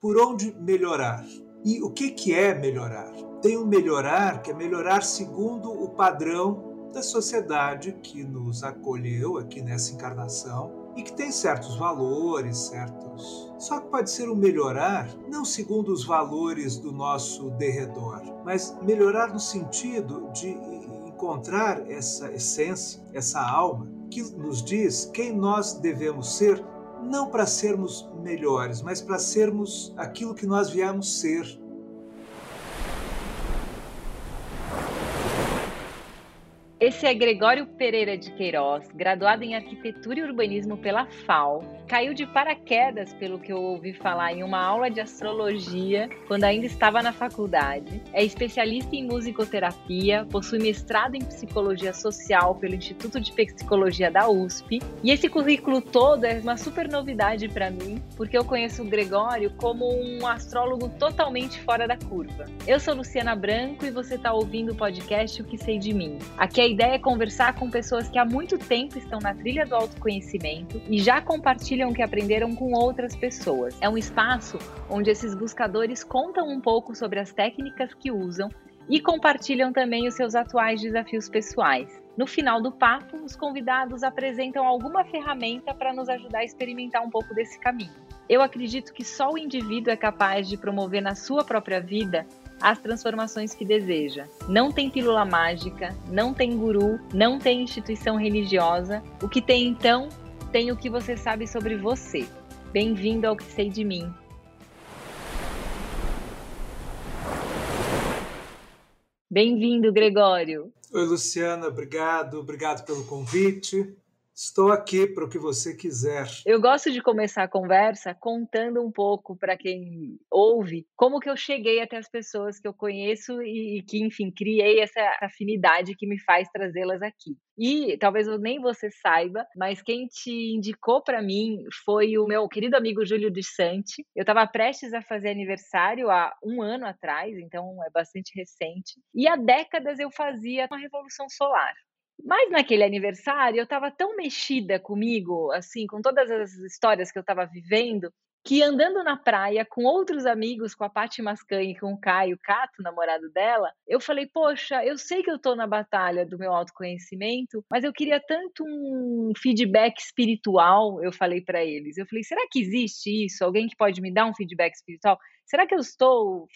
por onde melhorar. E o que, que é melhorar? Tem um melhorar que é melhorar segundo o padrão da sociedade que nos acolheu aqui nessa encarnação e que tem certos valores, certos. Só que pode ser um melhorar não segundo os valores do nosso derredor, mas melhorar no sentido de encontrar essa essência, essa alma que nos diz quem nós devemos ser não para sermos melhores, mas para sermos aquilo que nós viemos ser. Esse é Gregório Pereira de Queiroz, graduado em Arquitetura e Urbanismo pela FAO. Caiu de paraquedas, pelo que eu ouvi falar, em uma aula de astrologia quando ainda estava na faculdade. É especialista em musicoterapia, possui mestrado em psicologia social pelo Instituto de Psicologia da USP. E esse currículo todo é uma super novidade para mim, porque eu conheço o Gregório como um astrólogo totalmente fora da curva. Eu sou Luciana Branco e você está ouvindo o podcast O que Sei de Mim. Aqui é ideia é conversar com pessoas que há muito tempo estão na trilha do autoconhecimento e já compartilham o que aprenderam com outras pessoas. É um espaço onde esses buscadores contam um pouco sobre as técnicas que usam e compartilham também os seus atuais desafios pessoais. No final do papo, os convidados apresentam alguma ferramenta para nos ajudar a experimentar um pouco desse caminho. Eu acredito que só o indivíduo é capaz de promover na sua própria vida as transformações que deseja. Não tem pílula mágica, não tem guru, não tem instituição religiosa. O que tem então, tem o que você sabe sobre você. Bem-vindo ao que sei de mim. Bem-vindo, Gregório. Oi, Luciana, obrigado, obrigado pelo convite. Estou aqui para o que você quiser. Eu gosto de começar a conversa contando um pouco para quem ouve como que eu cheguei até as pessoas que eu conheço e, que, enfim, criei essa afinidade que me faz trazê-las aqui. E talvez nem você saiba, mas quem te indicou para mim foi o meu querido amigo Júlio de Sante. Eu estava prestes a fazer aniversário há um ano atrás, então é bastante recente. E há décadas eu fazia uma revolução solar. Mas naquele aniversário eu estava tão mexida comigo, assim, com todas as histórias que eu estava vivendo, que andando na praia com outros amigos, com a Paty Mascanha e com o Caio Cato, namorado dela, eu falei: "Poxa, eu sei que eu estou na batalha do meu autoconhecimento, mas eu queria tanto um feedback espiritual", eu falei para eles. Eu falei: "Será que existe isso? Alguém que pode me dar um feedback espiritual? Será que eu estou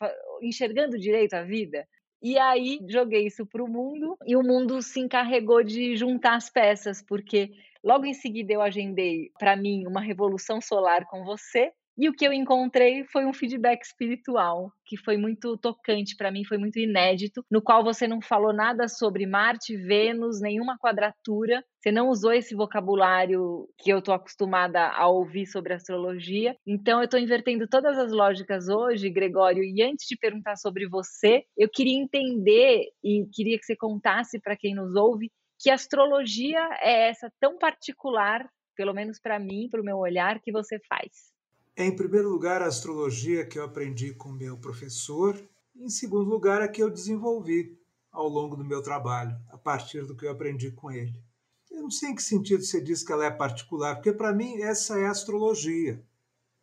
enxergando direito a vida?" E aí joguei isso para o mundo e o mundo se encarregou de juntar as peças, porque logo em seguida eu agendei para mim uma revolução solar com você e o que eu encontrei foi um feedback espiritual, que foi muito tocante para mim, foi muito inédito, no qual você não falou nada sobre Marte, Vênus, nenhuma quadratura. Você não usou esse vocabulário que eu estou acostumada a ouvir sobre astrologia. Então, eu estou invertendo todas as lógicas hoje, Gregório. E antes de perguntar sobre você, eu queria entender e queria que você contasse para quem nos ouve que astrologia é essa tão particular, pelo menos para mim, para o meu olhar, que você faz. Em primeiro lugar, a astrologia que eu aprendi com meu professor. Em segundo lugar, a que eu desenvolvi ao longo do meu trabalho, a partir do que eu aprendi com ele. Eu não sei em que sentido você diz que ela é particular, porque para mim essa é astrologia.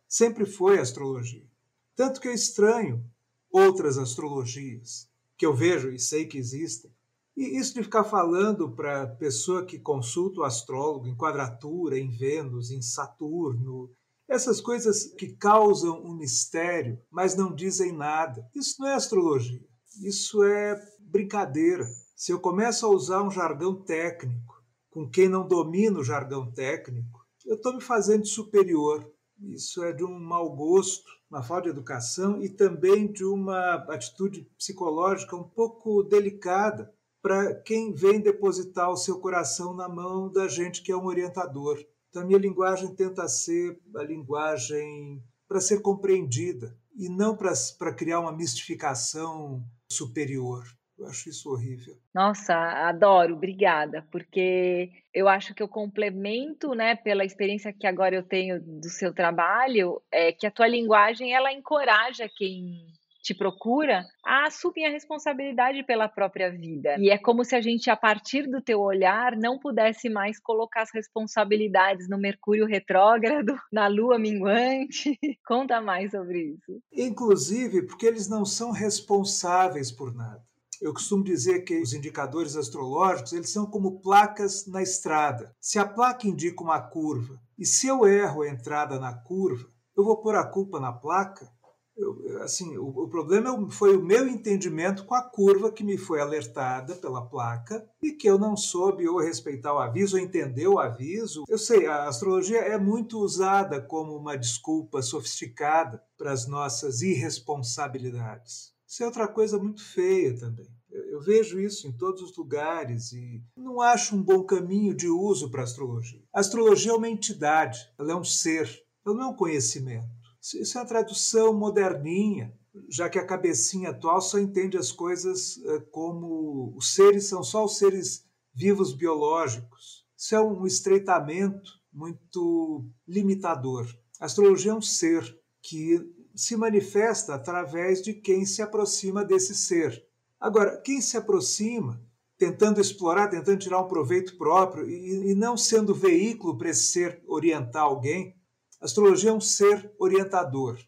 Sempre foi astrologia. Tanto que eu estranho outras astrologias que eu vejo e sei que existem. E isso de ficar falando para pessoa que consulta o astrólogo em quadratura, em Vênus, em Saturno, essas coisas que causam um mistério, mas não dizem nada. Isso não é astrologia. Isso é brincadeira. Se eu começo a usar um jargão técnico com quem não domina o jargão técnico, eu estou me fazendo superior. Isso é de um mau gosto, uma falta de educação e também de uma atitude psicológica um pouco delicada para quem vem depositar o seu coração na mão da gente que é um orientador. Então, a minha linguagem tenta ser a linguagem para ser compreendida e não para criar uma mistificação superior. Eu acho isso horrível. Nossa, adoro, obrigada, porque eu acho que eu complemento, né, pela experiência que agora eu tenho do seu trabalho, é que a tua linguagem ela encoraja quem te procura a assumir a responsabilidade pela própria vida. E é como se a gente, a partir do teu olhar, não pudesse mais colocar as responsabilidades no Mercúrio retrógrado, na Lua minguante. Conta mais sobre isso. Inclusive, porque eles não são responsáveis por nada. Eu costumo dizer que os indicadores astrológicos eles são como placas na estrada. Se a placa indica uma curva e se eu erro a entrada na curva, eu vou pôr a culpa na placa? Eu, assim, o, o, problema foi o meu entendimento com a curva que me foi alertada pela placa e que eu não soube ou respeitar o aviso ou entender o aviso. Eu sei, a astrologia é muito usada como uma desculpa sofisticada para as nossas irresponsabilidades. Isso é outra coisa muito feia também. Eu vejo isso em todos os lugares e não acho um bom caminho de uso para a astrologia. A astrologia é uma entidade, ela é um ser, ela não é um conhecimento. Isso é uma tradução moderninha, já que a cabecinha atual só entende as coisas eh, como os seres são só os seres vivos biológicos. Isso é um estreitamento muito limitador. A astrologia é um ser que se manifesta através de quem se aproxima desse ser. Agora, quem se aproxima, tentando explorar, tentando tirar um proveito próprio e, e não sendo veículo para esse ser orientar alguém, a astrologia é um ser orientador.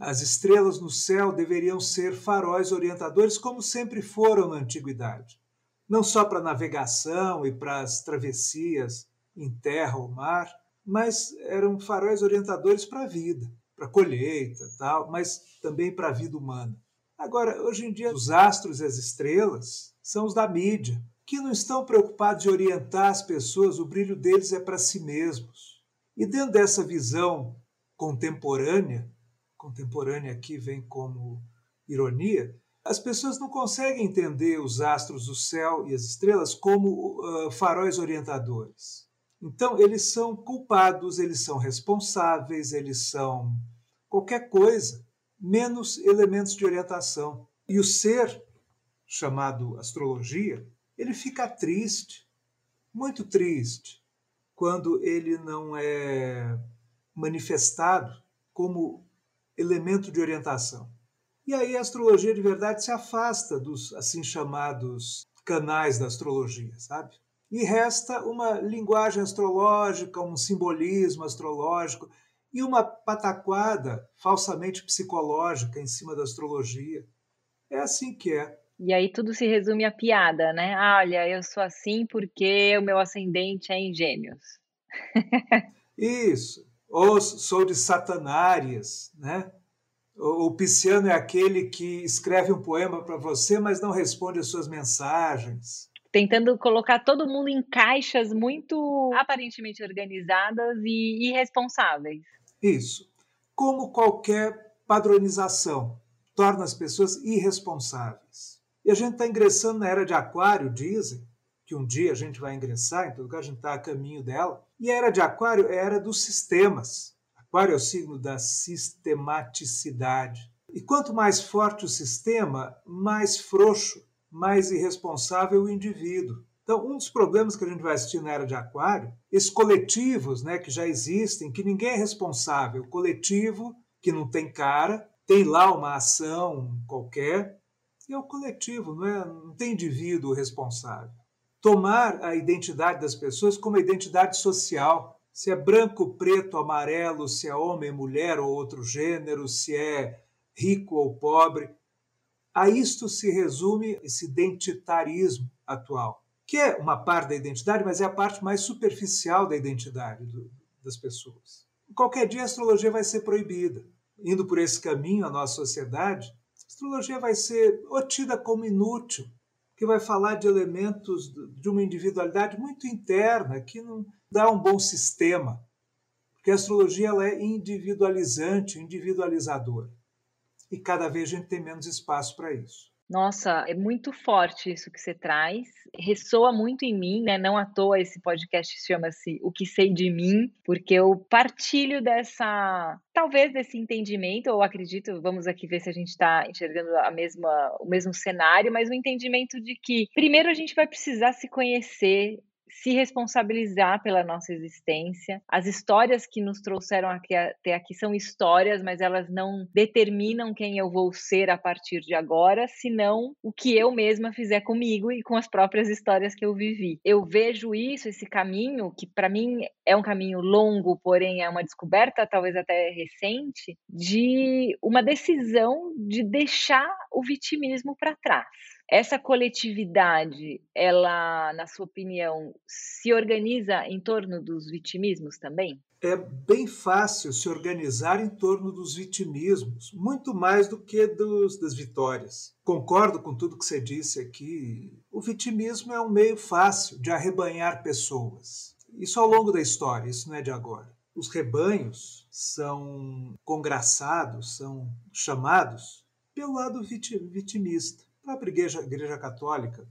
As estrelas no céu deveriam ser faróis orientadores, como sempre foram na antiguidade. Não só para navegação e para as travessias em terra ou mar, mas eram faróis orientadores para a vida para colheita, tal, mas também para a vida humana. Agora, hoje em dia, os astros e as estrelas são os da mídia, que não estão preocupados em orientar as pessoas, o brilho deles é para si mesmos. E dentro dessa visão contemporânea, contemporânea aqui vem como ironia, as pessoas não conseguem entender os astros do céu e as estrelas como uh, faróis orientadores. Então, eles são culpados, eles são responsáveis, eles são qualquer coisa, menos elementos de orientação. E o ser, chamado astrologia, ele fica triste, muito triste, quando ele não é manifestado como elemento de orientação. E aí a astrologia de verdade se afasta dos assim chamados canais da astrologia, sabe? e resta uma linguagem astrológica, um simbolismo astrológico e uma pataquada falsamente psicológica em cima da astrologia. É assim que é. E aí tudo se resume a piada, né? Ah, olha, eu sou assim porque o meu ascendente é em gêmeos. Isso. Ou sou de Satanárias, né? O pisciano é aquele que escreve um poema para você, mas não responde às suas mensagens tentando colocar todo mundo em caixas muito aparentemente organizadas e irresponsáveis. Isso. Como qualquer padronização, torna as pessoas irresponsáveis. E a gente está ingressando na era de Aquário, dizem, que um dia a gente vai ingressar, em todo caso a gente está a caminho dela. E a era de Aquário é a era dos sistemas. Aquário é o signo da sistematicidade. E quanto mais forte o sistema, mais frouxo mais irresponsável o indivíduo. Então, um dos problemas que a gente vai assistir na era de Aquário, esses coletivos né, que já existem, que ninguém é responsável, coletivo que não tem cara, tem lá uma ação qualquer, é o coletivo, não, é, não tem indivíduo responsável. Tomar a identidade das pessoas como a identidade social, se é branco, preto, amarelo, se é homem, mulher ou outro gênero, se é rico ou pobre, a isto se resume esse identitarismo atual, que é uma parte da identidade, mas é a parte mais superficial da identidade do, das pessoas. Qualquer dia a astrologia vai ser proibida. Indo por esse caminho a nossa sociedade, astrologia vai ser tida como inútil, que vai falar de elementos de uma individualidade muito interna, que não dá um bom sistema. Porque a astrologia ela é individualizante, individualizadora e cada vez a gente tem menos espaço para isso. Nossa, é muito forte isso que você traz. Ressoa muito em mim, né? Não à toa esse podcast chama-se O que sei de mim, porque eu partilho dessa, talvez desse entendimento, ou acredito, vamos aqui ver se a gente está enxergando a mesma, o mesmo cenário, mas o entendimento de que primeiro a gente vai precisar se conhecer, se responsabilizar pela nossa existência. As histórias que nos trouxeram aqui, até aqui são histórias, mas elas não determinam quem eu vou ser a partir de agora, senão o que eu mesma fizer comigo e com as próprias histórias que eu vivi. Eu vejo isso, esse caminho, que para mim é um caminho longo, porém é uma descoberta talvez até recente, de uma decisão de deixar o vitimismo para trás. Essa coletividade, ela, na sua opinião, se organiza em torno dos vitimismos também? É bem fácil se organizar em torno dos vitimismos, muito mais do que dos, das vitórias. Concordo com tudo que você disse aqui. O vitimismo é um meio fácil de arrebanhar pessoas. Isso ao longo da história, isso não é de agora. Os rebanhos são congraçados, são chamados pelo lado vitimista. A própria igreja, igreja Católica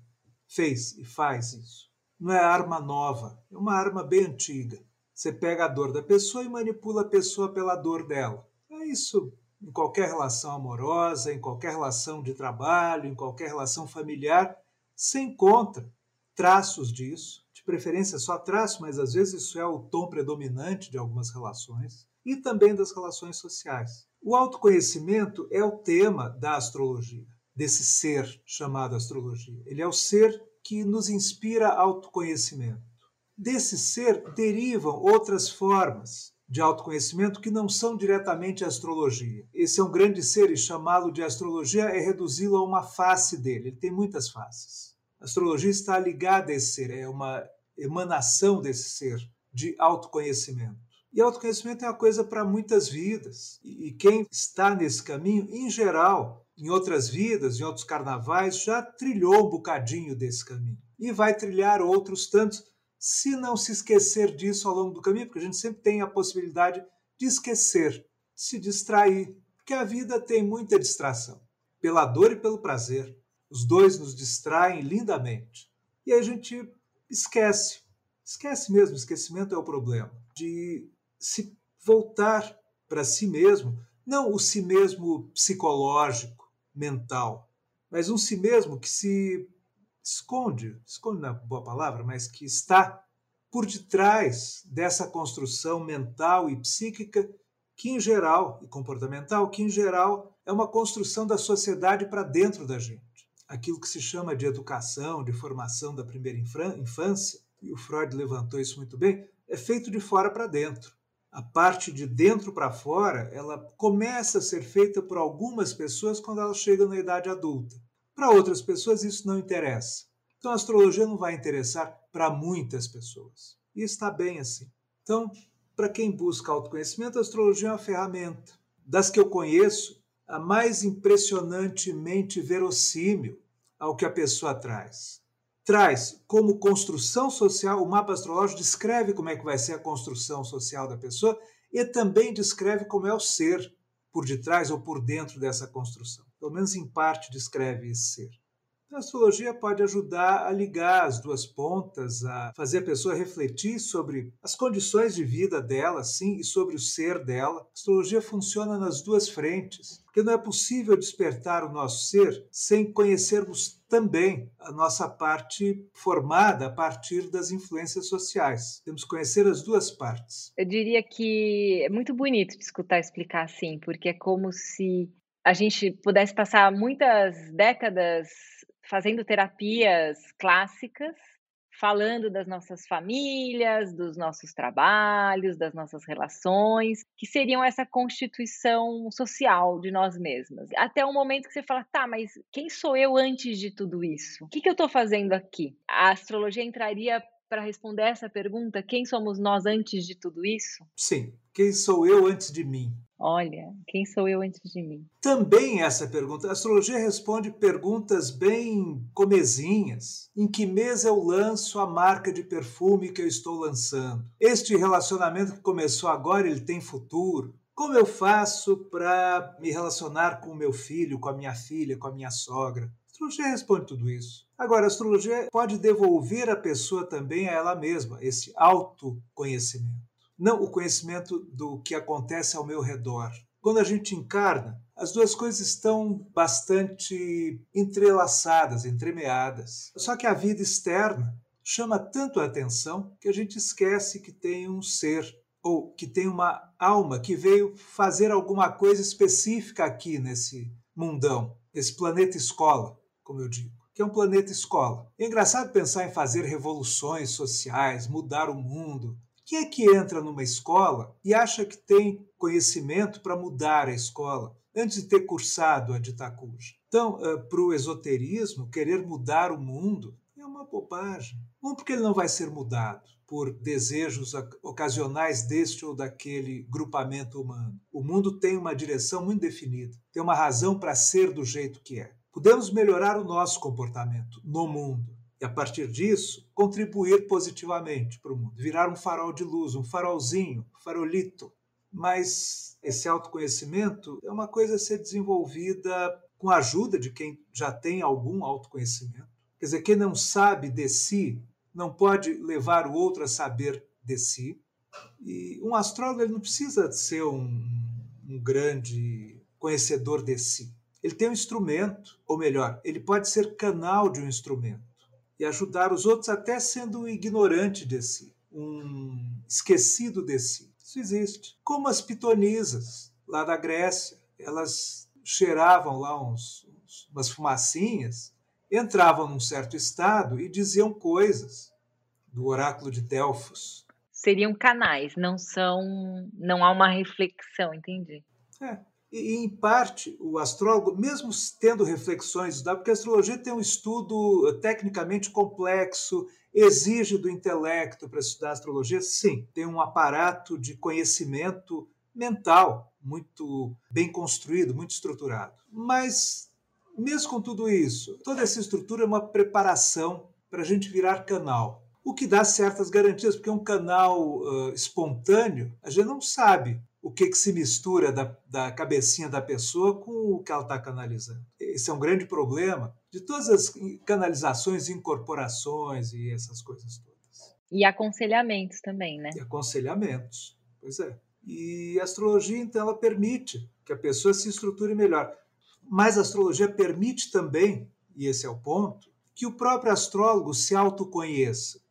fez e faz isso. Não é arma nova, é uma arma bem antiga. Você pega a dor da pessoa e manipula a pessoa pela dor dela. É isso em qualquer relação amorosa, em qualquer relação de trabalho, em qualquer relação familiar. Você encontra traços disso, de preferência só traço, mas às vezes isso é o tom predominante de algumas relações, e também das relações sociais. O autoconhecimento é o tema da astrologia desse ser chamado astrologia. Ele é o ser que nos inspira autoconhecimento. Desse ser derivam outras formas de autoconhecimento que não são diretamente astrologia. Esse é um grande ser e chamá-lo de astrologia é reduzi-lo a uma face dele. Ele tem muitas faces. A astrologia está ligada a esse ser, é uma emanação desse ser de autoconhecimento. E autoconhecimento é uma coisa para muitas vidas. E quem está nesse caminho, em geral, em outras vidas, em outros carnavais, já trilhou um bocadinho desse caminho. E vai trilhar outros tantos, se não se esquecer disso ao longo do caminho, porque a gente sempre tem a possibilidade de esquecer, se distrair, porque a vida tem muita distração, pela dor e pelo prazer. Os dois nos distraem lindamente. E aí a gente esquece, esquece mesmo, esquecimento é o problema, de se voltar para si mesmo, não o si mesmo psicológico, mental, mas um si mesmo que se esconde, esconde na boa palavra, mas que está por detrás dessa construção mental e psíquica que em geral e comportamental que em geral é uma construção da sociedade para dentro da gente. Aquilo que se chama de educação, de formação da primeira infância, e o Freud levantou isso muito bem, é feito de fora para dentro a parte de dentro para fora, ela começa a ser feita por algumas pessoas quando elas chegam na idade adulta. Para outras pessoas isso não interessa. Então a astrologia não vai interessar para muitas pessoas. E está bem assim. Então, para quem busca autoconhecimento, a astrologia é uma ferramenta. Das que eu conheço, a mais impressionantemente verossímil ao que a pessoa traz traz como construção social, o mapa astrológico descreve como é que vai ser a construção social da pessoa e também descreve como é o ser por detrás ou por dentro dessa construção. Pelo menos em parte descreve esse ser. A astrologia pode ajudar a ligar as duas pontas, a fazer a pessoa refletir sobre as condições de vida dela, sim, e sobre o ser dela. A astrologia funciona nas duas frentes, porque não é possível despertar o nosso ser sem conhecermos também a nossa parte formada a partir das influências sociais. Temos que conhecer as duas partes. Eu diria que é muito bonito te escutar explicar assim, porque é como se a gente pudesse passar muitas décadas fazendo terapias clássicas, falando das nossas famílias, dos nossos trabalhos, das nossas relações, que seriam essa constituição social de nós mesmas. Até o momento que você fala, tá, mas quem sou eu antes de tudo isso? O que, que eu estou fazendo aqui? A astrologia entraria para responder essa pergunta: quem somos nós antes de tudo isso? Sim, quem sou eu antes de mim? Olha, quem sou eu antes de mim? Também essa pergunta. A astrologia responde perguntas bem comezinhas. Em que mês eu lanço a marca de perfume que eu estou lançando? Este relacionamento que começou agora, ele tem futuro? Como eu faço para me relacionar com o meu filho, com a minha filha, com a minha sogra? A astrologia responde tudo isso. Agora, a astrologia pode devolver a pessoa também a ela mesma, esse autoconhecimento não o conhecimento do que acontece ao meu redor. Quando a gente encarna, as duas coisas estão bastante entrelaçadas, entremeadas. Só que a vida externa, chama tanto a atenção que a gente esquece que tem um ser ou que tem uma alma que veio fazer alguma coisa específica aqui nesse mundão, esse planeta escola, como eu digo, que é um planeta escola. É engraçado pensar em fazer revoluções sociais, mudar o mundo. Quem é que entra numa escola e acha que tem conhecimento para mudar a escola antes de ter cursado a de Itacuja? Então, uh, para o esoterismo, querer mudar o mundo é uma bobagem. Um, porque ele não vai ser mudado por desejos ocasionais deste ou daquele grupamento humano. O mundo tem uma direção muito definida, tem uma razão para ser do jeito que é. Podemos melhorar o nosso comportamento no mundo e, a partir disso, contribuir positivamente para o mundo, virar um farol de luz, um farolzinho, farolito. Mas esse autoconhecimento é uma coisa a ser desenvolvida com a ajuda de quem já tem algum autoconhecimento. Quer dizer, quem não sabe de si não pode levar o outro a saber de si. E um astrólogo não precisa ser um, um grande conhecedor de si. Ele tem um instrumento, ou melhor, ele pode ser canal de um instrumento e ajudar os outros até sendo ignorante de si, um esquecido de si. Isso existe. Como as pitonisas lá da Grécia, elas cheiravam lá uns, uns umas fumacinhas entravam num certo estado e diziam coisas do oráculo de Delfos. Seriam canais, não são, não há uma reflexão, entendi. É. E, em parte, o astrólogo, mesmo tendo reflexões, porque a astrologia tem um estudo eh, tecnicamente complexo, exige do intelecto para estudar astrologia, sim, tem um aparato de conhecimento mental muito bem construído, muito estruturado. Mas mesmo com tudo isso, toda essa estrutura é uma preparação para a gente virar canal. O que dá certas garantias, porque um canal uh, espontâneo, a gente não sabe o que, que se mistura da, da cabecinha da pessoa com o que ela está canalizando. Esse é um grande problema de todas as canalizações, incorporações e essas coisas todas. E aconselhamentos também, né? E aconselhamentos, pois é. E a astrologia, então, ela permite que a pessoa se estruture melhor. Mas a astrologia permite também, e esse é o ponto, que o próprio astrólogo se autoconheça.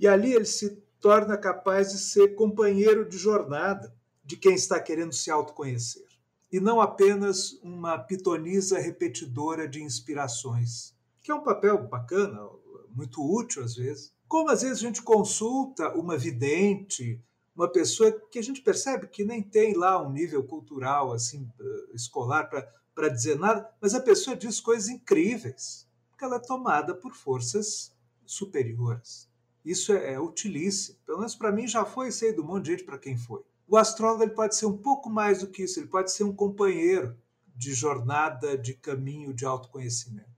E ali ele se torna capaz de ser companheiro de jornada de quem está querendo se autoconhecer. E não apenas uma pitonisa repetidora de inspirações, que é um papel bacana, muito útil às vezes. Como às vezes a gente consulta uma vidente, uma pessoa que a gente percebe que nem tem lá um nível cultural assim eh, escolar para dizer nada, mas a pessoa diz coisas incríveis, porque ela é tomada por forças superiores. Isso é, é utilíssimo. Pelo menos para mim já foi, sei do monte de gente para quem foi. O astrólogo ele pode ser um pouco mais do que isso, ele pode ser um companheiro de jornada, de caminho de autoconhecimento.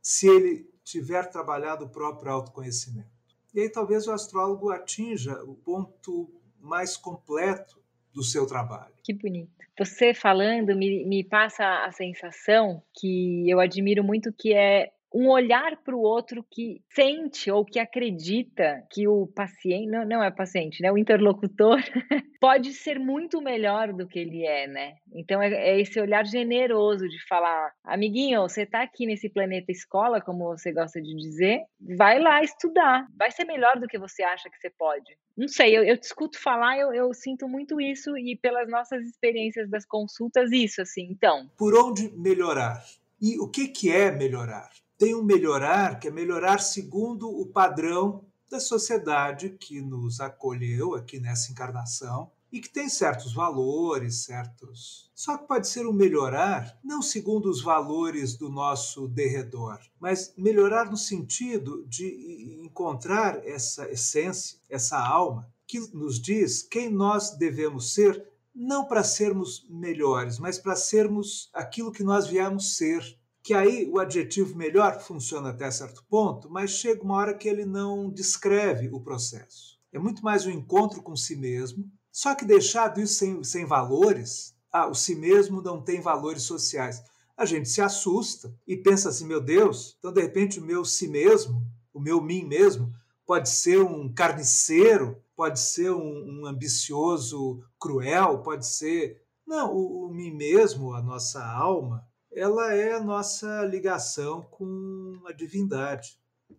Se ele tiver trabalhado o próprio autoconhecimento. E aí talvez o astrólogo atinja o ponto mais completo do seu trabalho. Que bonito. Você falando me, me passa a sensação que eu admiro muito, que é um olhar para o outro que sente ou que acredita que o paciente, não, não é paciente, né? O interlocutor pode ser muito melhor do que ele é, né? Então é, é esse olhar generoso de falar, amiguinho, você está aqui nesse planeta escola, como você gosta de dizer, vai lá estudar, vai ser melhor do que você acha que você pode. Não sei, eu, eu te escuto falar, eu, eu sinto muito isso e pelas nossas experiências das consultas, isso assim. Então, por onde melhorar? E o que que é melhorar? Tem um melhorar, que é melhorar segundo o padrão da sociedade que nos acolheu aqui nessa encarnação e que tem certos valores, certos. Só que pode ser um melhorar não segundo os valores do nosso derredor, mas melhorar no sentido de encontrar essa essência, essa alma que nos diz quem nós devemos ser, não para sermos melhores, mas para sermos aquilo que nós viemos ser que aí o adjetivo melhor funciona até certo ponto, mas chega uma hora que ele não descreve o processo. É muito mais um encontro com si mesmo, só que deixado isso sem, sem valores, ah, o si mesmo não tem valores sociais. A gente se assusta e pensa assim, meu Deus, então de repente o meu si mesmo, o meu mim mesmo, pode ser um carniceiro, pode ser um, um ambicioso cruel, pode ser. Não, o, o mim mesmo, a nossa alma, ela é a nossa ligação com a divindade.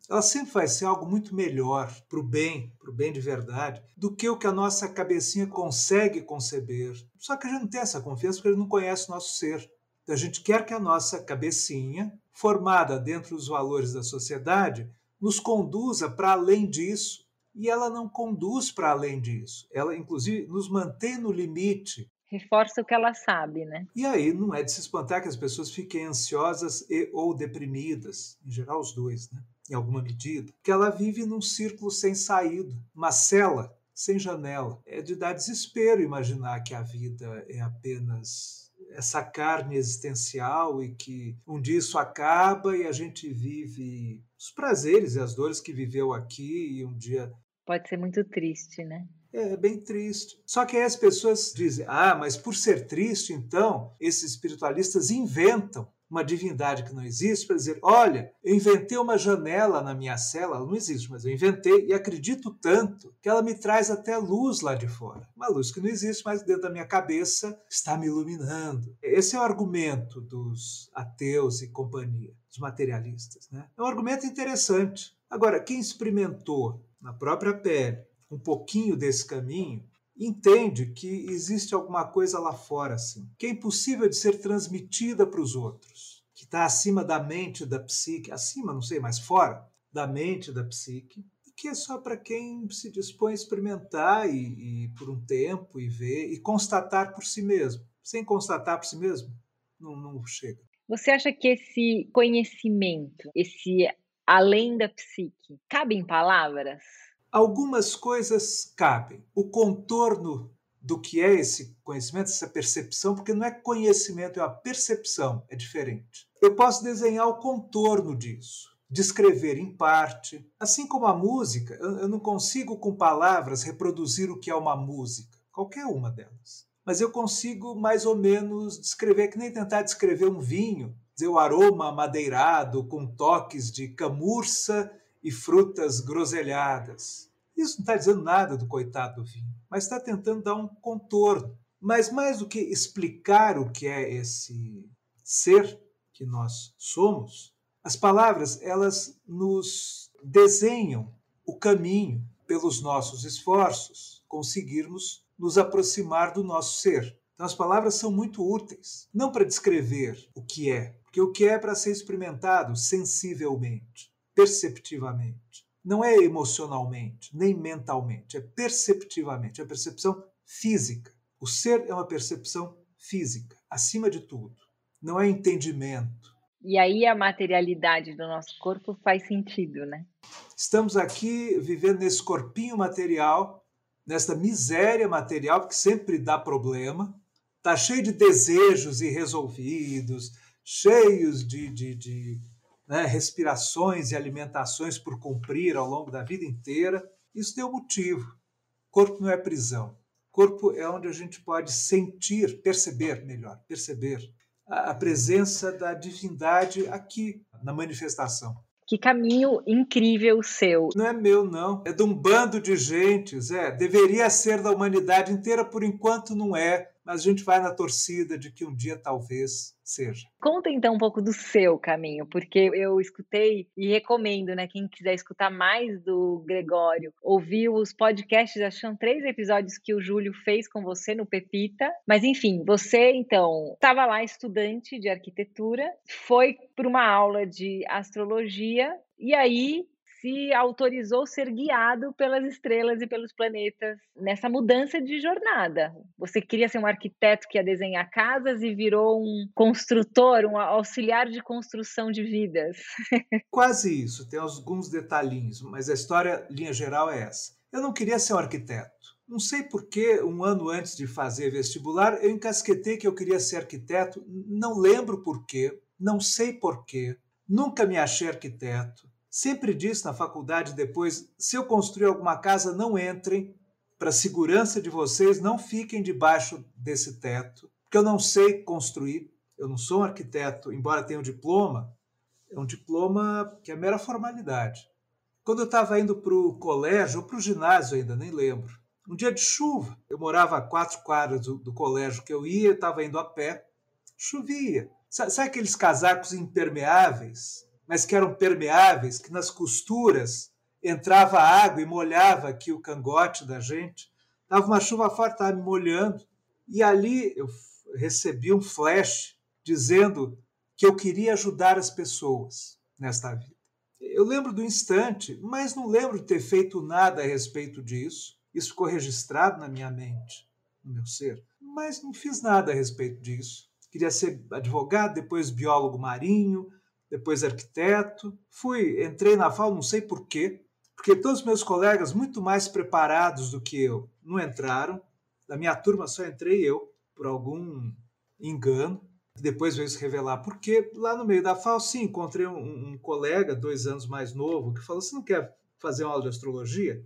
ela sempre vai ser algo muito melhor para o bem, para o bem de verdade, do que o que a nossa cabecinha consegue conceber. Só que a gente não tem essa confiança porque a gente não conhece o nosso ser. Então a gente quer que a nossa cabecinha, formada dentro dos valores da sociedade, nos conduza para além disso. E ela não conduz para além disso. Ela, inclusive, nos mantém no limite reforça o que ela sabe, né? E aí não é de se espantar que as pessoas fiquem ansiosas e ou deprimidas, em geral os dois, né? Em alguma medida, que ela vive num círculo sem saída, uma cela sem janela. É de dar desespero imaginar que a vida é apenas essa carne existencial e que um dia isso acaba e a gente vive os prazeres e as dores que viveu aqui e um dia pode ser muito triste, né? É, bem triste. Só que aí as pessoas dizem: ah, mas por ser triste, então, esses espiritualistas inventam uma divindade que não existe para dizer: olha, eu inventei uma janela na minha cela, ela não existe, mas eu inventei e acredito tanto que ela me traz até luz lá de fora. Uma luz que não existe, mas dentro da minha cabeça está me iluminando. Esse é o argumento dos ateus e companhia, dos materialistas. Né? É um argumento interessante. Agora, quem experimentou na própria pele um pouquinho desse caminho, entende que existe alguma coisa lá fora, assim, que é impossível de ser transmitida para os outros, que está acima da mente da psique, acima, não sei, mas fora da mente da psique, e que é só para quem se dispõe a experimentar e, e por um tempo e ver e constatar por si mesmo. Sem constatar por si mesmo, não, não chega. Você acha que esse conhecimento, esse além da psique, cabe em palavras? Algumas coisas cabem. O contorno do que é esse conhecimento, essa percepção, porque não é conhecimento, é a percepção, é diferente. Eu posso desenhar o contorno disso, descrever em parte. Assim como a música, eu não consigo com palavras reproduzir o que é uma música, qualquer uma delas. Mas eu consigo mais ou menos descrever, que nem tentar descrever um vinho, dizer o aroma madeirado com toques de camurça e frutas groselhadas. Isso não está dizendo nada do coitado do vinho, mas está tentando dar um contorno. Mas mais do que explicar o que é esse ser que nós somos, as palavras elas nos desenham o caminho pelos nossos esforços, conseguirmos nos aproximar do nosso ser. Então as palavras são muito úteis, não para descrever o que é, porque o que é para ser experimentado sensivelmente perceptivamente. Não é emocionalmente, nem mentalmente, é perceptivamente, é percepção física. O ser é uma percepção física, acima de tudo. Não é entendimento. E aí a materialidade do nosso corpo faz sentido, né? Estamos aqui vivendo nesse corpinho material, nesta miséria material que sempre dá problema, está cheio de desejos irresolvidos, cheios de, de, de né, respirações e alimentações por cumprir ao longo da vida inteira. Isso tem um motivo. Corpo não é prisão. Corpo é onde a gente pode sentir, perceber melhor, perceber a, a presença da divindade aqui na manifestação. Que caminho incrível seu. Não é meu, não. É de um bando de gente, Zé. Deveria ser da humanidade inteira, por enquanto não é mas a gente vai na torcida de que um dia talvez seja. Conta então um pouco do seu caminho, porque eu escutei e recomendo, né, quem quiser escutar mais do Gregório, ouvir os podcasts, são três episódios que o Júlio fez com você no Pepita. Mas enfim, você então estava lá estudante de arquitetura, foi para uma aula de astrologia e aí se autorizou ser guiado pelas estrelas e pelos planetas nessa mudança de jornada. Você queria ser um arquiteto que ia desenhar casas e virou um construtor, um auxiliar de construção de vidas. Quase isso, tem alguns detalhinhos, mas a história, linha geral, é essa. Eu não queria ser um arquiteto. Não sei por que, um ano antes de fazer vestibular, eu encasquetei que eu queria ser arquiteto. Não lembro por quê, não sei por quê. Nunca me achei arquiteto. Sempre disse na faculdade depois: se eu construir alguma casa, não entrem, para segurança de vocês, não fiquem debaixo desse teto, porque eu não sei construir, eu não sou um arquiteto, embora tenha um diploma, é um diploma que é mera formalidade. Quando eu estava indo para o colégio, ou para o ginásio ainda, nem lembro, um dia de chuva, eu morava a quatro quadras do, do colégio que eu ia, estava indo a pé, chovia. Sabe aqueles casacos impermeáveis? Mas que eram permeáveis, que nas costuras entrava água e molhava aqui o cangote da gente. Tava uma chuva forte, estava me molhando. E ali eu recebi um flash dizendo que eu queria ajudar as pessoas nesta vida. Eu lembro do instante, mas não lembro de ter feito nada a respeito disso. Isso ficou registrado na minha mente, no meu ser, mas não fiz nada a respeito disso. Queria ser advogado, depois biólogo marinho, depois arquiteto. Fui, entrei na FAO, não sei porquê, porque todos os meus colegas, muito mais preparados do que eu, não entraram. Da minha turma só entrei eu, por algum engano. Depois veio se revelar porque lá no meio da FAO, sim, encontrei um, um colega, dois anos mais novo, que falou: Você não quer fazer uma aula de astrologia?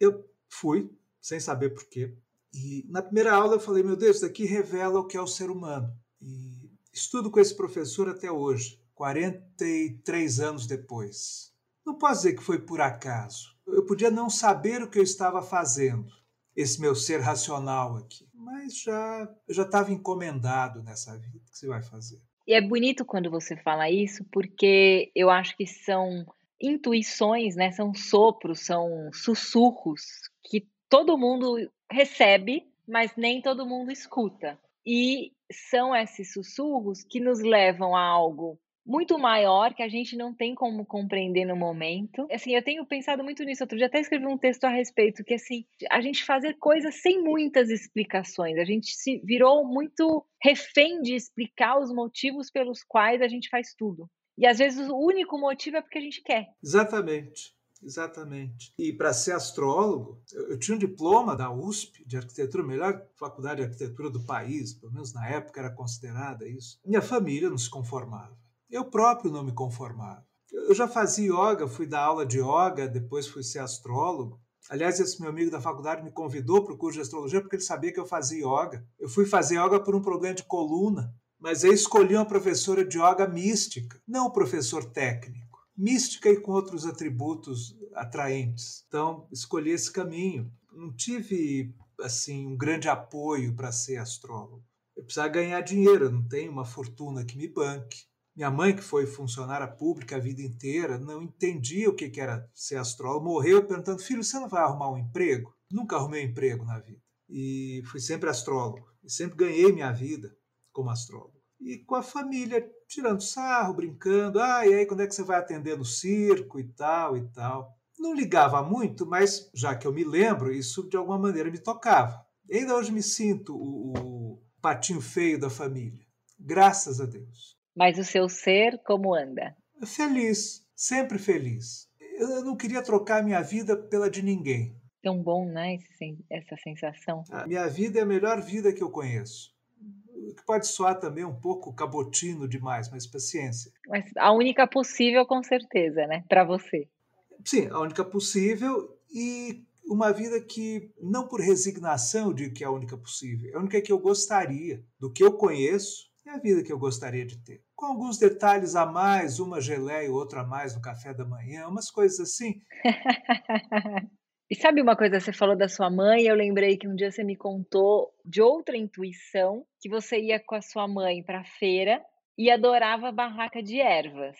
Eu fui, sem saber porquê. E na primeira aula eu falei: Meu Deus, isso daqui revela o que é o ser humano. E estudo com esse professor até hoje, 43 anos depois. Não posso dizer que foi por acaso. Eu podia não saber o que eu estava fazendo, esse meu ser racional aqui mas já eu já estava encomendado nessa vida. O que você vai fazer? E é bonito quando você fala isso, porque eu acho que são intuições, né? São sopros, são sussurros que todo mundo recebe, mas nem todo mundo escuta. E são esses sussurros que nos levam a algo muito maior que a gente não tem como compreender no momento. Assim, eu tenho pensado muito nisso. Outro dia até escrevi um texto a respeito que assim, a gente fazer coisas sem muitas explicações. A gente se virou muito refém de explicar os motivos pelos quais a gente faz tudo. E às vezes o único motivo é porque a gente quer. Exatamente. Exatamente. E para ser astrólogo, eu, tinha um diploma da USP de arquitetura, melhor faculdade de arquitetura do país, pelo menos na época era considerada isso. Minha família não se conformava. Eu próprio não me conformava. Eu já fazia yoga, fui dar aula de yoga, depois fui ser astrólogo. Aliás, esse meu amigo da faculdade me convidou para o curso de astrologia porque ele sabia que eu fazia yoga. Eu fui fazer yoga por um problema de coluna, mas eu escolhi uma professora de yoga mística, não um professor técnico. Mística e com outros atributos atraentes. Então, escolhi esse caminho. Não tive assim um grande apoio para ser astrólogo. Eu precisava ganhar dinheiro, não tenho uma fortuna que me banque. Minha mãe, que foi funcionária pública a vida inteira, não entendia o que era ser astrólogo. Morreu perguntando: filho, você não vai arrumar um emprego? Nunca arrumei um emprego na vida. E fui sempre astrólogo. E sempre ganhei minha vida como astrólogo. E com a família, tirando sarro, brincando. Ah, e aí quando é que você vai atender no circo e tal e tal. Não ligava muito, mas já que eu me lembro, isso de alguma maneira me tocava. E ainda hoje me sinto o, o patinho feio da família. Graças a Deus. Mas o seu ser como anda? Feliz, sempre feliz. Eu não queria trocar minha vida pela de ninguém. Tão bom, né? Essa sensação. A minha vida é a melhor vida que eu conheço. Que pode soar também um pouco cabotino demais, mas paciência. Mas a única possível, com certeza, né? Para você. Sim, a única possível e uma vida que, não por resignação, eu digo que é a única possível, a única que eu gostaria, do que eu conheço, é a vida que eu gostaria de ter com alguns detalhes a mais, uma geleia e outra a mais no café da manhã, umas coisas assim. e sabe uma coisa, você falou da sua mãe, eu lembrei que um dia você me contou de outra intuição, que você ia com a sua mãe para a feira e adorava barraca de ervas.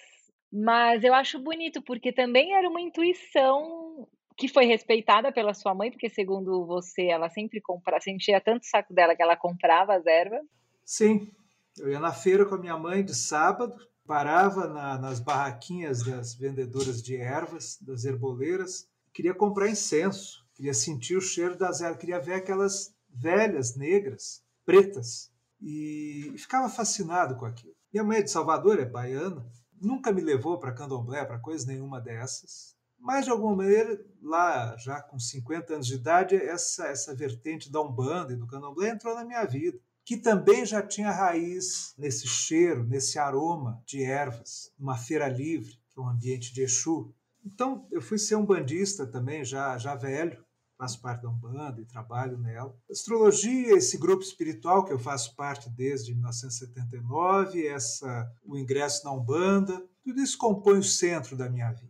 Mas eu acho bonito, porque também era uma intuição que foi respeitada pela sua mãe, porque segundo você, ela sempre comprava, você enchia tanto o saco dela que ela comprava as ervas. Sim, eu ia na feira com a minha mãe de sábado, parava na, nas barraquinhas das vendedoras de ervas, das herboleiras, queria comprar incenso, queria sentir o cheiro das ervas, queria ver aquelas velhas negras, pretas, e ficava fascinado com aquilo. Minha mãe é de Salvador, é baiana, nunca me levou para candomblé, para coisa nenhuma dessas. Mas, de alguma maneira, lá, já com 50 anos de idade, essa, essa vertente da Umbanda e do candomblé entrou na minha vida que também já tinha raiz nesse cheiro, nesse aroma de ervas, uma feira livre, que é um ambiente de Exu. Então, eu fui ser um bandista também, já, já velho, faço parte da Umbanda e trabalho nela. Astrologia, esse grupo espiritual que eu faço parte desde 1979, essa, o ingresso na Umbanda, tudo isso compõe o centro da minha vida.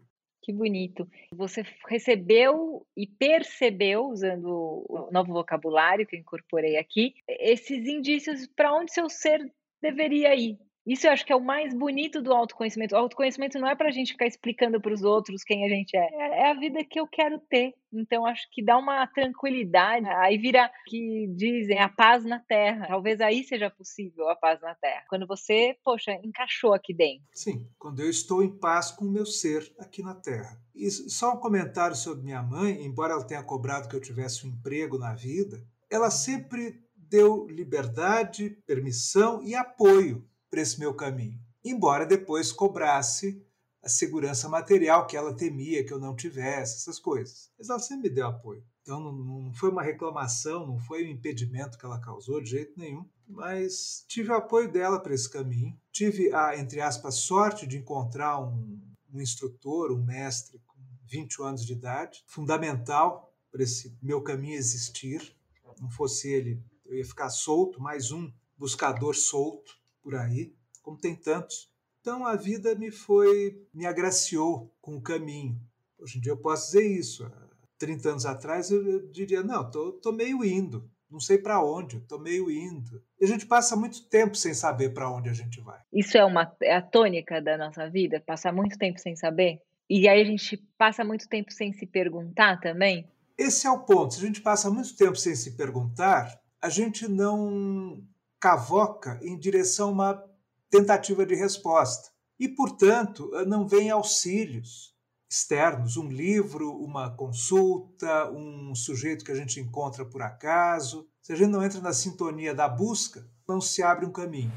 Que bonito. Você recebeu e percebeu, usando o novo vocabulário que eu incorporei aqui, esses indícios para onde seu ser deveria ir. Isso eu acho que é o mais bonito do autoconhecimento. O autoconhecimento não é para a gente ficar explicando para os outros quem a gente é. é. É a vida que eu quero ter. Então, acho que dá uma tranquilidade. Aí vira que dizem a paz na terra. Talvez aí seja possível a paz na terra. Quando você, poxa, encaixou aqui dentro. Sim, quando eu estou em paz com o meu ser aqui na terra. E só um comentário sobre minha mãe, embora ela tenha cobrado que eu tivesse um emprego na vida, ela sempre deu liberdade, permissão e apoio para esse meu caminho. Embora depois cobrasse a segurança material que ela temia que eu não tivesse, essas coisas. Mas ela sempre me deu apoio. Então não, não foi uma reclamação, não foi um impedimento que ela causou de jeito nenhum. Mas tive o apoio dela para esse caminho. Tive a, entre aspas, sorte de encontrar um, um instrutor, um mestre com 20 anos de idade, fundamental para esse meu caminho existir. Não fosse ele, eu ia ficar solto, mais um buscador solto por aí, como tem tantos. Então a vida me foi, me agraciou com o caminho. Hoje em dia eu posso dizer isso. Há 30 anos atrás eu, eu diria, não, tô, tô meio indo, não sei para onde, tô meio indo. E a gente passa muito tempo sem saber para onde a gente vai. Isso é uma é a tônica da nossa vida, passar muito tempo sem saber. E aí a gente passa muito tempo sem se perguntar também. Esse é o ponto. Se a gente passa muito tempo sem se perguntar, a gente não cavoca em direção a uma tentativa de resposta. E, portanto, não vem auxílios externos, um livro, uma consulta, um sujeito que a gente encontra por acaso. Se a gente não entra na sintonia da busca, não se abre um caminho.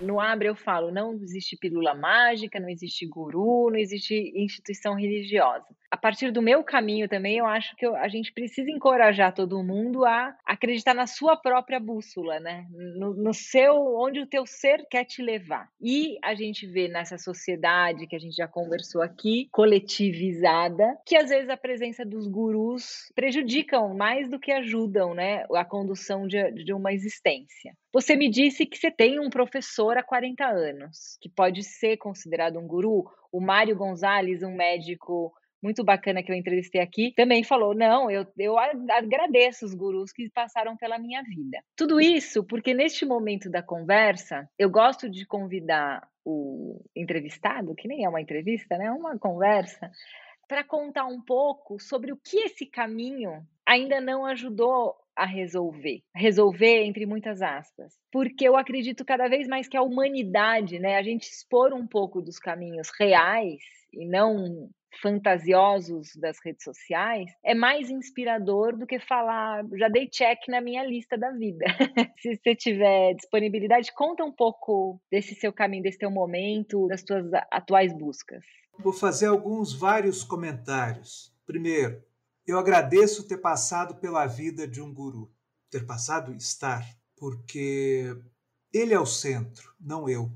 No Abre eu falo, não existe pílula mágica, não existe guru, não existe instituição religiosa a partir do meu caminho também, eu acho que a gente precisa encorajar todo mundo a acreditar na sua própria bússola, né? No, no, seu, onde o teu ser quer te levar. E a gente vê nessa sociedade que a gente já conversou aqui, coletivizada, que às vezes a presença dos gurus prejudicam mais do que ajudam, né? A condução de, de uma existência. Você me disse que você tem um professor há 40 anos, que pode ser considerado um guru. O Mário Gonzalez, um médico muito bacana que eu entrevistei aqui, também falou: não, eu, eu agradeço os gurus que passaram pela minha vida. Tudo isso porque neste momento da conversa, eu gosto de convidar o entrevistado, que nem é uma entrevista, né? É uma conversa, para contar um pouco sobre o que esse caminho ainda não ajudou a resolver. Resolver entre muitas aspas. Porque eu acredito cada vez mais que a humanidade, né, a gente expor um pouco dos caminhos reais e não fantasiosos das redes sociais é mais inspirador do que falar, já dei check na minha lista da vida. Se você tiver disponibilidade, conta um pouco desse seu caminho, desse teu momento, das tuas atuais buscas. Vou fazer alguns vários comentários. Primeiro, eu agradeço ter passado pela vida de um guru, ter passado estar, porque ele é o centro, não eu.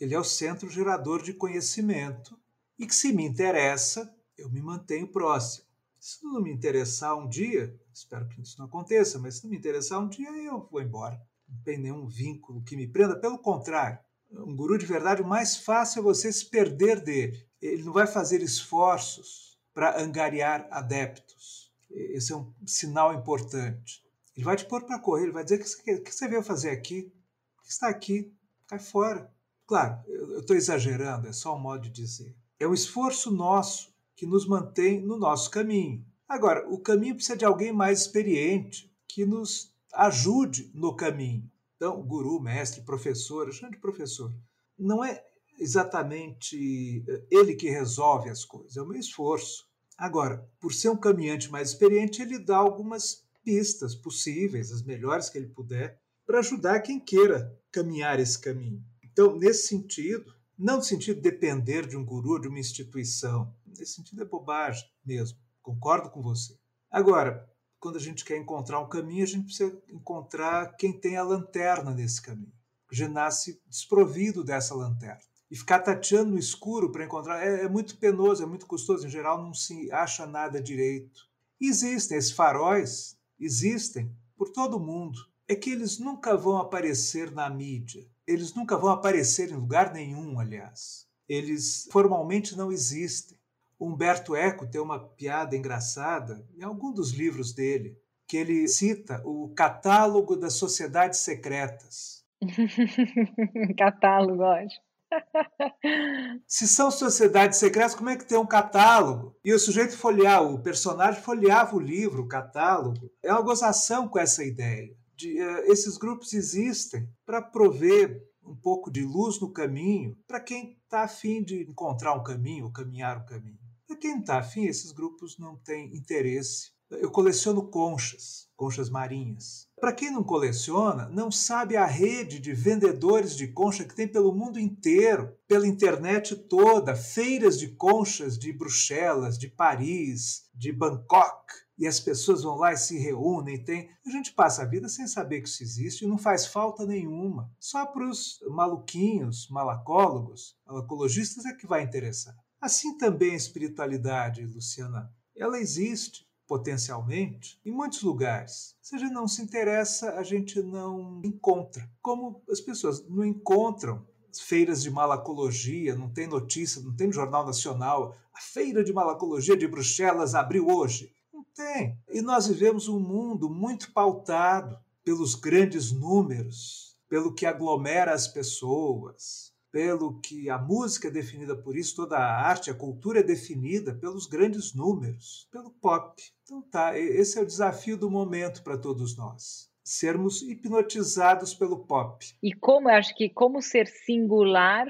Ele é o centro gerador de conhecimento e que se me interessa, eu me mantenho próximo. Se não me interessar um dia, espero que isso não aconteça, mas se não me interessar um dia, eu vou embora. Não tem nenhum vínculo que me prenda, pelo contrário. Um guru de verdade, o mais fácil é você se perder dele. Ele não vai fazer esforços para angariar adeptos. Esse é um sinal importante. Ele vai te pôr para correr, ele vai dizer: o que você veio fazer aqui? O que está aqui? Cai fora. Claro, eu estou exagerando, é só um modo de dizer. É um esforço nosso que nos mantém no nosso caminho. Agora, o caminho precisa de alguém mais experiente que nos ajude no caminho. Então, guru, mestre, professor, eu de professor. Não é exatamente eh, ele que resolve as coisas, é o meu esforço. Agora, por ser um caminhante mais experiente, ele dá algumas pistas possíveis, as melhores que ele puder, para ajudar quem queira caminhar esse caminho. Então, nesse sentido, não no sentido de depender de um guru, de uma instituição. Nesse sentido é bobagem mesmo. Concordo com você. Agora, quando a gente quer encontrar um caminho, a gente precisa encontrar quem tem a lanterna nesse caminho. Já nasce desprovido dessa lanterna. E ficar tateando no escuro para encontrar é, é, muito penoso, é muito custoso. Em geral, não se acha nada direito. existem, esses faróis existem por todo mundo. É que eles nunca vão aparecer na mídia eles nunca vão aparecer em lugar nenhum, aliás. Eles formalmente não existem. Humberto Eco tem uma piada engraçada em algum dos livros dele, que ele cita o catálogo das sociedades secretas. catálogo, acho. Se são sociedades secretas, como é que tem um catálogo? E o sujeito folhear, o personagem folheava o livro, o catálogo. É uma gozação com essa ideia. De, uh, esses grupos existem para prover um pouco de luz no caminho para quem está afim de encontrar um caminho, ou caminhar um caminho. Para quem está afim, esses grupos não têm interesse. Eu coleciono conchas, conchas marinhas. Para quem não coleciona, não sabe a rede de vendedores de concha que tem pelo mundo inteiro, pela internet toda, feiras de conchas de Bruxelas, de Paris, de Bangkok, e as pessoas vão lá e se reúnem. Tem... A gente passa a vida sem saber que isso existe e não faz falta nenhuma. Só para os maluquinhos, malacólogos, malacologistas é que vai interessar. Assim também a espiritualidade, Luciana, ela existe potencialmente em muitos lugares. Se a gente não se interessa, a gente não encontra. Como as pessoas não encontram feiras de malacologia, não tem notícia, não tem Jornal Nacional, a feira de malacologia de Bruxelas abriu hoje. Não tem. E nós vivemos um mundo muito pautado pelos grandes números, pelo que aglomera as pessoas, pelo que a música é definida por isso, toda a arte, a cultura é definida pelos grandes números, pelo pop. Então tá, esse é o desafio do momento para todos nós. Sermos hipnotizados pelo pop. E como eu acho que como ser singular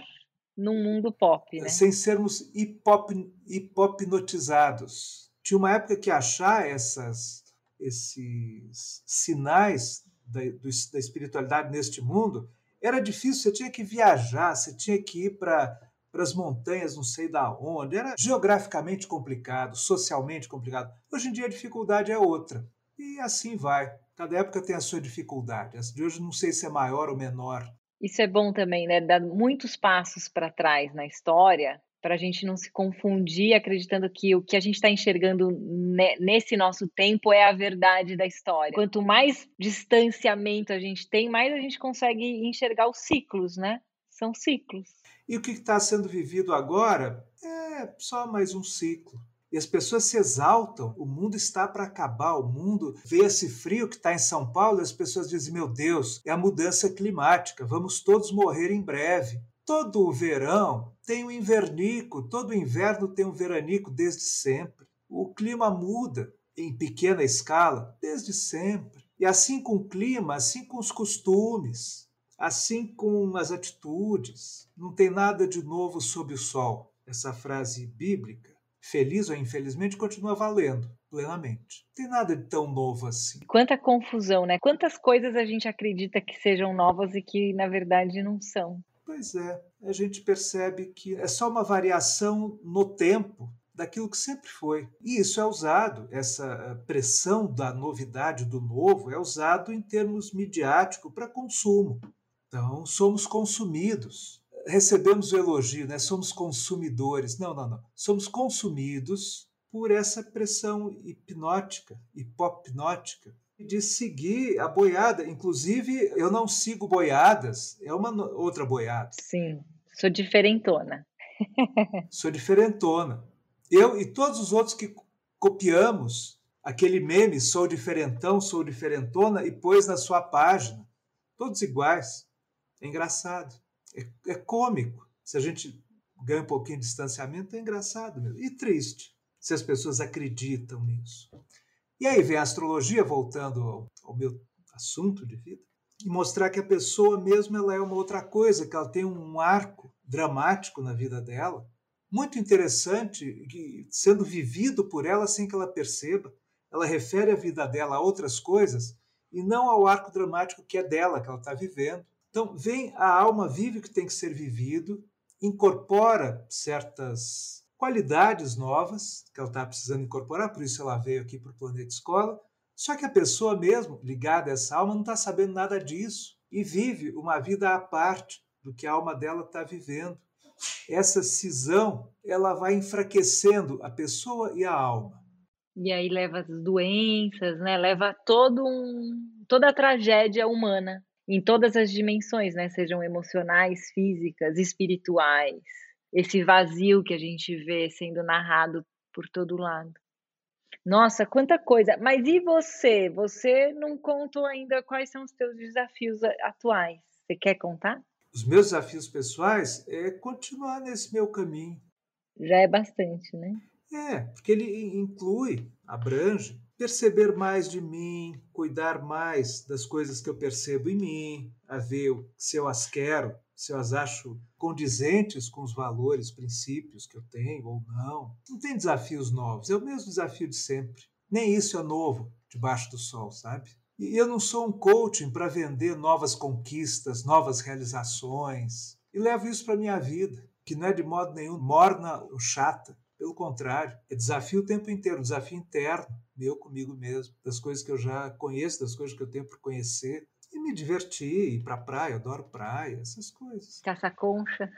num mundo pop, né? Sem sermos hipop, hipopnotizados. Tinha uma época que achar essas, esses sinais da, do, da espiritualidade neste mundo era difícil, você tinha que viajar, você tinha que ir para para as montanhas, não sei da onde. Era geograficamente complicado, socialmente complicado. Hoje em dia a dificuldade é outra. E assim vai. Cada época tem a sua dificuldade. Essa de hoje não sei se é maior ou menor. Isso é bom também, né? Dar muitos passos para trás na história para a gente não se confundir acreditando que o que a gente está enxergando nesse nosso tempo é a verdade da história. Quanto mais distanciamento a gente tem, mais a gente consegue enxergar os ciclos, né? São ciclos. E o que está sendo vivido agora é só mais um ciclo. E as pessoas se exaltam, o mundo está para acabar, o mundo vê esse frio que está em São Paulo e as pessoas dizem: meu Deus, é a mudança climática, vamos todos morrer em breve. Todo o verão tem um invernico, todo inverno tem um veranico desde sempre. O clima muda em pequena escala desde sempre. E assim com o clima, assim com os costumes, assim com as atitudes. Não tem nada de novo sob o sol. Essa frase bíblica, feliz ou infelizmente, continua valendo plenamente. Não tem nada de tão novo assim. Quanta confusão, né? Quantas coisas a gente acredita que sejam novas e que na verdade não são. Pois é, a gente percebe que é só uma variação no tempo daquilo que sempre foi. E isso é usado, essa eh, pressão da novidade, do novo, é usado em termos midiáticos para consumo. Então, somos consumidos. Recebemos o elogio, né? somos consumidores. Não, não, não. Somos consumidos por essa pressão hipnótica, hipopnótica, de seguir a boiada. Inclusive, eu não sigo boiadas, é uma outra boiada. Sim, sou diferentona. sou diferentona. Eu e todos os outros que copiamos aquele meme, sou diferentão, sou diferentona, e pôs na sua página. Todos iguais. É engraçado. É, é cômico. Se a gente ganha um pouquinho de distanciamento, é engraçado mesmo. E triste, se as pessoas acreditam nisso. E aí vem a astrologia, voltando ao, meu assunto de vida, e mostrar que a pessoa mesmo ela é uma outra coisa, que ela tem um arco dramático na vida dela, muito interessante, que, sendo vivido por ela sem que ela perceba. Ela refere a vida dela a outras coisas e não ao arco dramático que é dela, que ela está vivendo. Então, vem a alma vive o que tem que ser vivido, incorpora certas qualidades novas que ela está precisando incorporar, por isso ela veio aqui para o Planeta Escola. Só que a pessoa mesmo, ligada a essa alma, não está sabendo nada disso e vive uma vida à parte do que a alma dela está vivendo. Essa cisão, ela vai enfraquecendo a pessoa e a alma. E aí leva as doenças, né? Leva todo um, toda a tragédia humana em todas as dimensões, né? Sejam emocionais, físicas, espirituais esse vazio que a gente vê sendo narrado por todo lado. Nossa, quanta coisa. Mas e você? Você não contou ainda quais são os teus desafios atuais. Você quer contar? Os meus desafios pessoais é continuar nesse meu caminho. Já é bastante, né? É, porque ele inclui, abrange, perceber mais de mim, cuidar mais das coisas que eu percebo em mim, a ver se eu as quero, se eu as acho condizentes com os valores, princípios que eu tenho ou não. Não tem desafios novos, é o mesmo desafio de sempre. Nem isso é novo debaixo do sol, sabe? E eu não sou um coaching para vender novas conquistas, novas realizações. E levo isso para minha vida, que não é de modo nenhum morna ou chata. Pelo contrário, é desafio o tempo inteiro, desafio interno, meu comigo mesmo, das coisas que eu já conheço, das coisas que eu tenho por conhecer, e me divertir, ir pra praia, adoro praia, essas coisas. Caçar concha.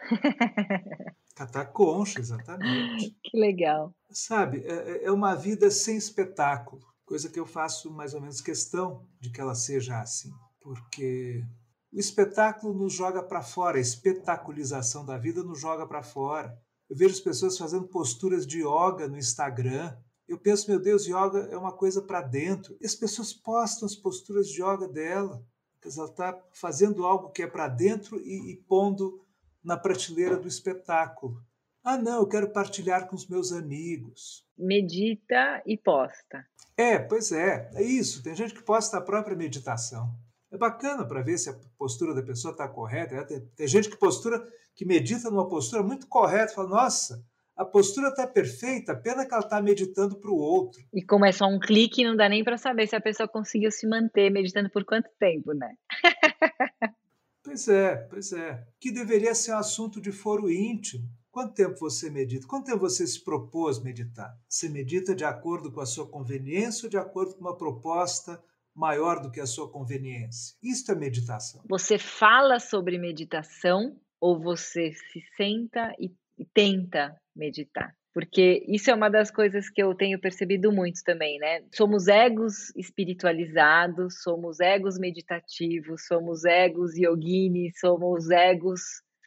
Catar concha, exatamente. Que legal. Sabe, é, é, é uma vida sem espetáculo, coisa que eu faço mais ou menos questão de que ela seja assim, porque o espetáculo nos joga para fora, a espetaculização da vida nos joga para fora. Eu vejo as pessoas fazendo posturas de yoga no Instagram. Eu penso, meu Deus, yoga é uma coisa para dentro. E as pessoas postam as posturas de yoga dela ela está fazendo algo que é para dentro e, e pondo na prateleira do espetáculo. Ah, não, eu quero partilhar com os meus amigos. Medita e posta. É, pois é, é isso. Tem gente que posta a própria meditação. É bacana para ver se a postura da pessoa está correta. Né? Tem, tem, gente que postura, que medita numa postura muito correta, fala, nossa, a postura está perfeita, pena que ela está meditando para o outro. E como é só um clique, não dá nem para saber se a pessoa conseguiu se manter meditando por quanto tempo, né? pois é, pois é. Que deveria ser um assunto de foro íntimo. Quanto tempo você medita? Quanto tempo você se propôs meditar? Você medita de acordo com a sua conveniência ou de acordo com uma proposta maior do que a sua conveniência? Isto é meditação. Você fala sobre meditação ou você se senta e e tenta meditar. Porque isso é uma das coisas que eu tenho percebido muito também, né? Somos egos espiritualizados, somos egos meditativos, somos egos yoginis, somos egos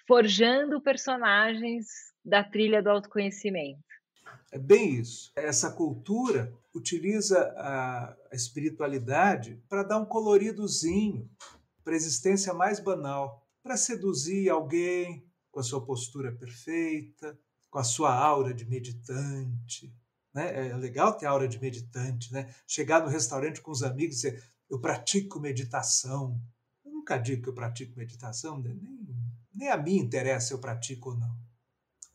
forjando personagens da trilha do autoconhecimento. É bem isso. Essa cultura utiliza a espiritualidade para dar um coloridozinho para a existência mais banal, para seduzir alguém, com a sua postura perfeita, com a sua aura de meditante. Né? É legal ter aura de meditante, né? Chegar no restaurante com os amigos e dizer, eu pratico meditação. Eu nunca digo que eu pratico meditação, nem, nem a mim interessa se eu pratico ou não.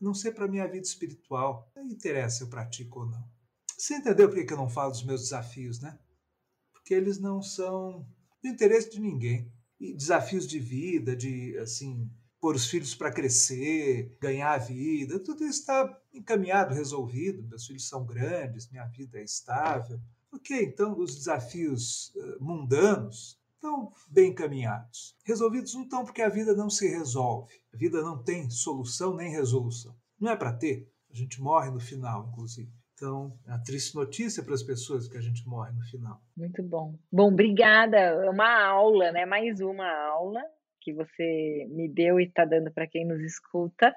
Não sei para a minha vida espiritual, não interessa se eu pratico ou não. Você entendeu por que eu não falo dos meus desafios, né? Porque eles não são do interesse de ninguém. E desafios de vida, de assim, pôr os filhos para crescer, ganhar a vida, tudo isso está encaminhado, resolvido. Meus filhos são grandes, minha vida é estável. Ok, então os desafios eh, mundanos estão bem encaminhados. Resolvidos não estão porque a vida não se resolve. A vida não tem solução nem resolução. Não é para ter. A gente morre no final, inclusive. Então, é uma triste notícia para as pessoas que a gente morre no final. Muito bom. Bom, obrigada. É uma aula, né? Mais uma aula que você me deu e está dando para quem nos escuta.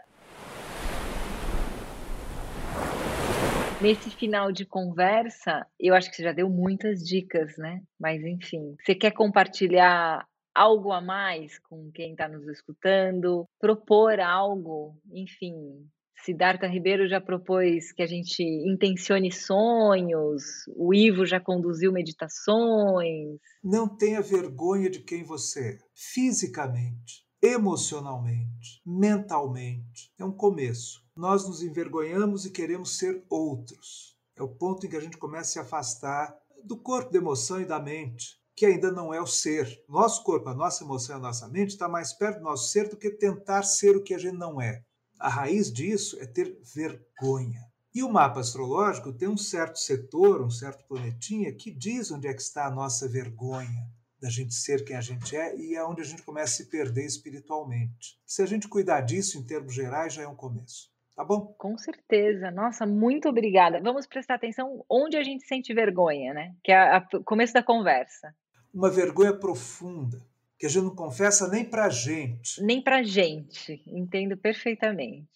Nesse final de conversa, eu acho que você já deu muitas dicas, né? Mas enfim, você quer compartilhar algo a mais com quem está nos escutando? Propor algo? Enfim, Siddhartha Ribeiro já propôs que a gente intencione sonhos, o Ivo já conduziu meditações. Não tenha vergonha de quem você é, fisicamente, emocionalmente, mentalmente. É um começo. Nós nos envergonhamos e queremos ser outros. É o ponto em que a gente começa a se afastar do corpo, da emoção e da mente, que ainda não é o ser. Nosso corpo, a nossa emoção e a nossa mente está mais perto do nosso ser do que tentar ser o que a gente não é. A raiz disso é ter vergonha. E o mapa astrológico tem um certo setor, um certo planetinha, que diz onde é que está a nossa vergonha da gente ser quem a gente é e é onde a gente começa a se perder espiritualmente. Se a gente cuidar disso em termos gerais, já é um começo. Tá bom? Com certeza. Nossa, muito obrigada. Vamos prestar atenção onde a gente sente vergonha, né? Que é o começo da conversa. Uma vergonha profunda que a gente não confessa nem para gente. Nem para gente, entendo perfeitamente.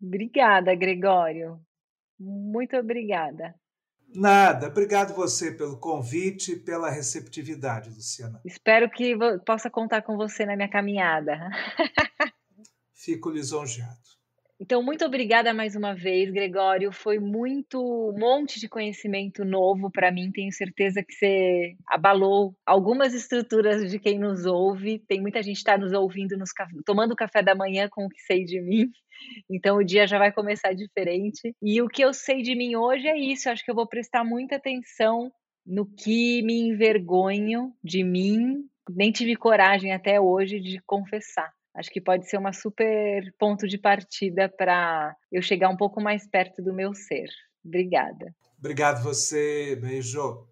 Obrigada, Gregório. Muito obrigada. Nada. Obrigado você pelo convite e pela receptividade, Luciana. Espero que possa contar com você na minha caminhada. Fico lisonjeado. Então, muito obrigada mais uma vez, Gregório. Foi muito um monte de conhecimento novo para mim. Tenho certeza que você abalou algumas estruturas de quem nos ouve. Tem muita gente que está nos ouvindo, nos, tomando café da manhã com o que sei de mim. Então, o dia já vai começar diferente. E o que eu sei de mim hoje é isso. Acho que eu vou prestar muita atenção no que me envergonho de mim. Nem tive coragem até hoje de confessar. Acho que pode ser uma super ponto de partida para eu chegar um pouco mais perto do meu ser. Obrigada. Obrigado você. Beijo.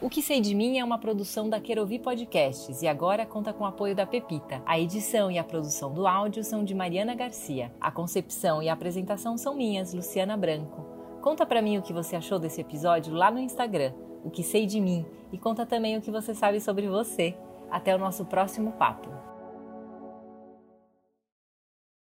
O que sei de mim é uma produção da Querovi Podcasts e agora conta com o apoio da Pepita. A edição e a produção do áudio são de Mariana Garcia. A concepção e a apresentação são minhas, Luciana Branco. Conta para mim o que você achou desse episódio lá no Instagram o que sei de mim e conta também o que você sabe sobre você. Até o nosso próximo papo.